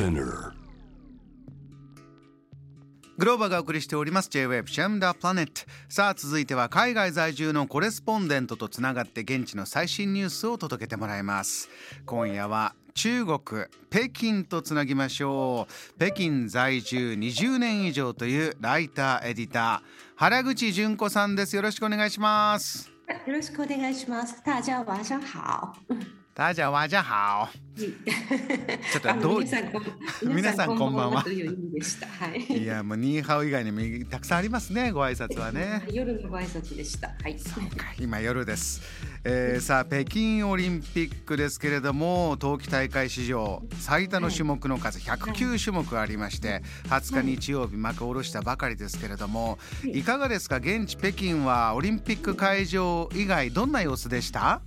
Spinner. グローバーがお送りしております。J-Wave シェムダープラネットさあ続いては海外在住のコレスポンデントとつながって現地の最新ニュースを届けてもらいます。今夜は中国北京とつなぎましょう。北京在住20年以上というライターエディター原口純子さんです。よろしくお願いします。よろしくお願いします。大家晚上好。大家晚上好。ちょっとどう？皆さんこん 皆さんこんばんは。いやもうニーハオ以外にもたくさんありますねご挨拶はね。夜のご挨拶でした。はい。今夜です、えーさあ北京オリンピックですけれども冬季大会史上最多の種目の数109種目ありまして20日日曜日幕を下ろしたばかりですけれどもいかがですか？現地北京はオリンピック会場以外どんな様子でした？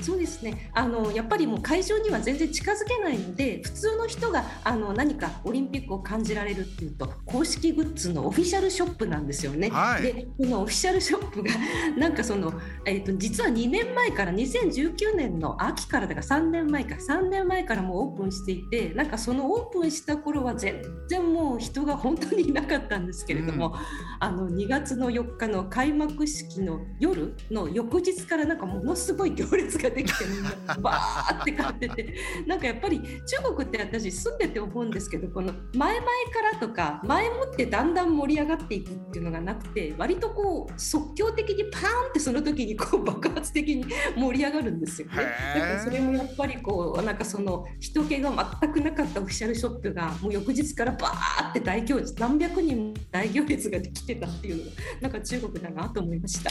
そうですね。あのやっぱりもう会場には全然近づけないので、普通の人があの何かオリンピックを感じられるっていうと公式グッズのオフィシャルショップなんですよね。はいで、このオフィシャルショップが なんかそのえっ、と実は2年前から2019年の秋からだから3年前か3年前からもうオープンしていて、なんかそのオープンした頃は全然もう人が本当にいなかったんですけれども、あの2月の4日の開幕式の夜の翌日からなんかものすごい行列ができてみんなバーって買っててなんかやっぱり中国って私住んでて思うんですけどこの前々からとか前もってだんだん盛り上がっていくっていうのがなくて割とこう即興的にパーンってその時にこう爆発的に盛り上がるんですよね。だからそれもやっぱりこうなんかその人気が全くなかったオフィシャルショップがもう翌日からバーって大行列何百人も大行列ができてたっていうのがなんか中国だなと思いました。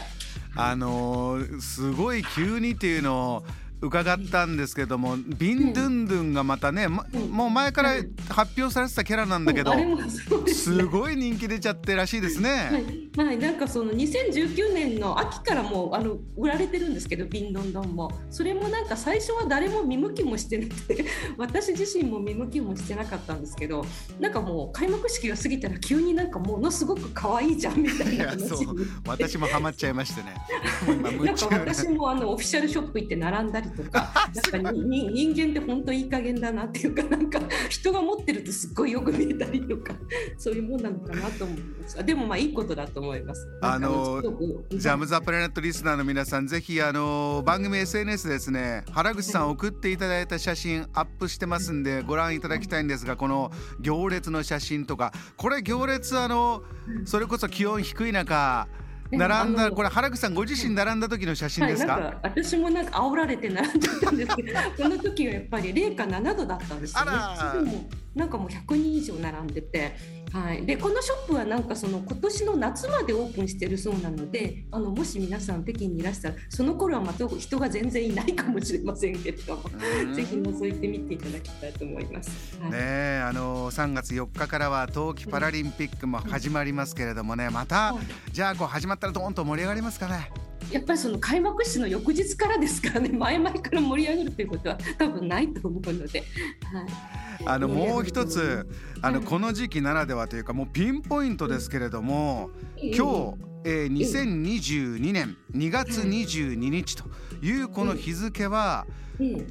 あのーすごい急にっていうのを伺ったんですけどもビンドゥンドゥンがまたね、まうん。もう前から発表されてたキャラなんだけどすごい人気出ちゃってらしいですね。はい、はい、なんかその2019年の秋からもうあの売られてるんですけどビンドンドンも。それもなんか最初は誰も見向きもしてなくて 私自身も見向きもしてなかったんですけどなんかもう開幕式が過ぎたら急になんかものすごく可愛いじゃんみたいな話に。私もハマっちゃいましてね。なんか私もあのオフィシャルショップ行って並んだりとかなんか人間って本当いい加減だなっていうかなんか人が持ってるとすっごいよく見えたりとか そういうもんなのかなと思います。でもまあいいことだと思います。あのジャム・ザ・プラネットリスナーの皆さんぜひあの番組 SNS ですね原口さん送っていただいた写真アップしてますんでご覧いただきたいんですがこの行列の写真とかこれ行列あのそれこそ気温低い中並んだこれ原口さんご自身並んだ時の写真はい、ですか、なんか私もなんか煽られて並んでたんですけど この時はやっぱり零下7度だったんですよね。あらなんかもう100人以上並んでて、はい、でこのショップはなんかその今年の夏までオープンしてるそうなのであのもし皆さん北京にいらしたらその頃はまた人が全然いないかもしれませんけれどもうん。ぜひ覗いてみていただきたいと思います。はい。ねえあの3月4日からは冬季パラリンピックも始まりますけれどもねまたはい。じゃあこう始まったらドーンと盛り上がりますかねやっぱりその開幕式の翌日からですからね 前々から盛り上がるということは多分ないと思うので、はい、あのもう一つあのはい。この時期ならではというかもうピンポイントですけれども今日、えー2022年2月22日というこの日付は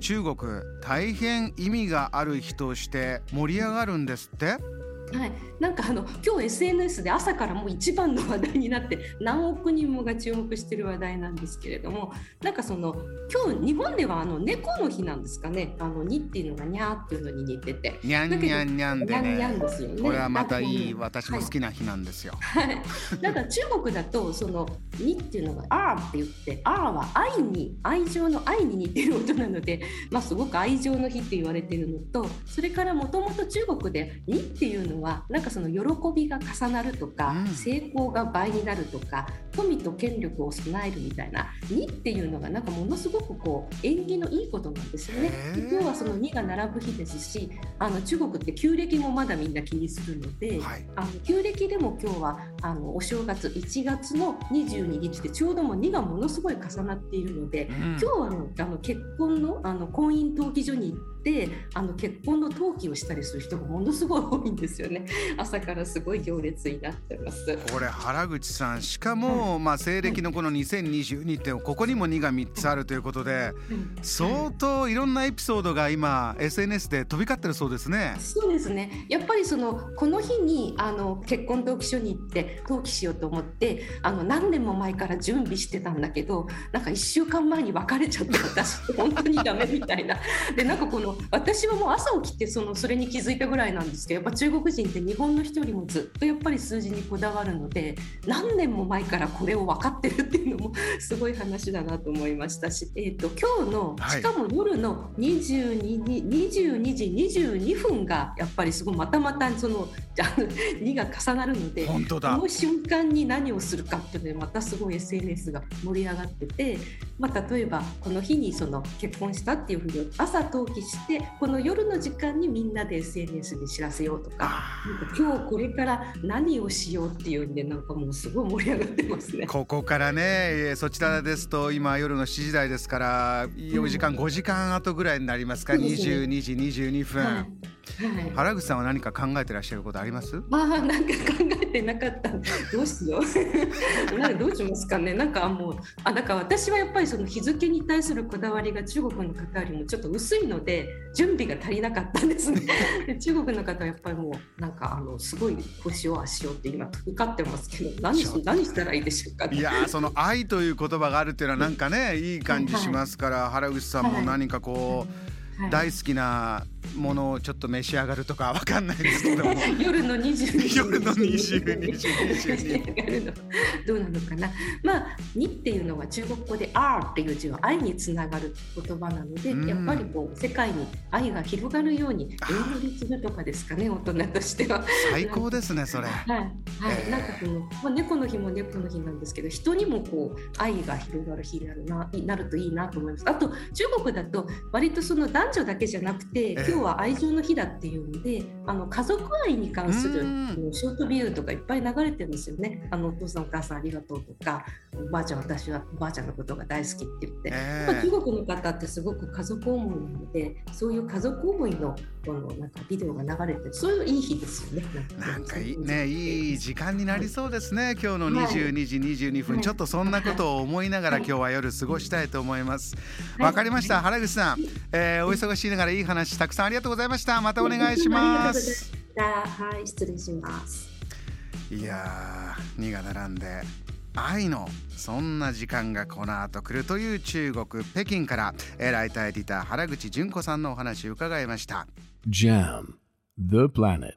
中国大変意味がある日として盛り上がるんですってはい、なんかあの今日 SNS で朝からもう一番の話題になって何億人もが注目している話題なんですけれどもなんかその今日日本ではあの猫の日なんですかね。あの2っていうのがにゃーっていうのに似てて。にゃんにゃんにゃんでにゃんにゃんねですよね。これはまたいい私も好きな日なんですよ。はい、だから中国だとその「に」っていうのが「あ」って言って「あ」は愛に愛情の愛に似てる音なので、まあ、すごく愛情の日って言われてるのとそれからもともと中国で「に」っていうのはなんかその喜びが重なるとか、うん成功が倍になるとか富と権力を備えるみたいな「に」っていうのがなんかものすごくこう縁起のいいことなんですよね。今日はその「に」が並ぶ日ですしあの中国って旧暦もまだみんな気にするので。はい。あの旧暦でも今日はあのお正月1月の22日でちょうどもう2がものすごい重なっているので、うん、今日はあのあの結婚のあの婚姻登記所に行ってあの結婚の登記をしたりする人がものすごい多いんですよね。朝からすごい行列になってます。これ原口さんしかも、うん、まあ西暦のこの2022ってここにも2が3つあるということで、うん、相当いろんなエピソードが今 SNS で飛び交ってるそうですね。そうですね。やっぱりそのこの日にあの結婚登記所に行って登記しようと思ってあの何年も前から準備してたんだけどなんか1週間前に別れちゃって私本当にダメみたいな。でなんかこの私はもう朝起きてそのそれに気づいたぐらいなんですけどやっぱ中国人って日本の人よりもずっとやっぱり数字にこだわるので何年も前からこれを分かってるっていうのもすごい話だなと思いましたし、えーと、今日のしかも夜の22、22時22分がやっぱりすごいまたまたその2が重なるのでこの瞬間に何をするかっていうのでまたすごい SNS が盛り上がってて、まあ、例えばこの日にその結婚したっていうふうに朝登記してこの夜の時間にみんなで SNS に知らせようとか今日これから何をしようっていうんでなんかもうすごい盛り上がってますね。ここからねそちらですと今夜の7時台ですから4時間、うん、5時間後ぐらいになりますか、ね、22時22分。はいはい、原口さんは何か考えてらっしゃることあります？あなんか考えてなかった。どうしよう。なんどうしますかね。なんかもうあだから私はやっぱりその日付に対するこだわりが中国の方よりもちょっと薄いので準備が足りなかったんですね。中国の方はやっぱりもうなんかあのすごい腰を足をって今受かってますけど何し何したらいいでしょうか、ね、いやその愛という言葉があるっていうのはなんかねいい感じしますから、はい、原口さんも何かこう、はい、大好きなものをちょっと召し上がるとかわかんないですけども。夜の22時夜の22時22どうなのかな。まあ「に」っていうのは中国語で「R」っていう字は愛につながる言葉なので、やっぱりこう世界に愛が広がるように英語にするとかですかね大人としては。最高ですねそれ。はい、はい。えー、なんかこの、まあ、猫の日も猫の日なんですけど人にもこう愛が広がる日になるななるといいなと思います。あと中国だと割とその男女だけじゃなくて、えー、今日は愛情の日だっていうのであの家族愛に関するショートビューとかいっぱい流れてるんですよね。あのお父さんお母さんありがとうとかおばあちゃん私はおばあちゃんのことが大好きって言って、えー、中国の方ってすごく家族思いなのでそういう家族思いのこのなんかビデオが流れてそういういい日ですよね。なんかいいねいい時間になりそうですね、はい、今日の22時22分、はい、ちょっとそんなことを思いながら、今日は夜過ごしたいと思います。わ、はい、かりました。原口さん、えー、お忙しいながらいい話たくさんありがとうございました。またお願いしますはい失礼します。いやー2が並んで愛のそんな時間がこの後来るという中国北京からライターエディター原口純子さんのお話を伺いました。JAM The Planet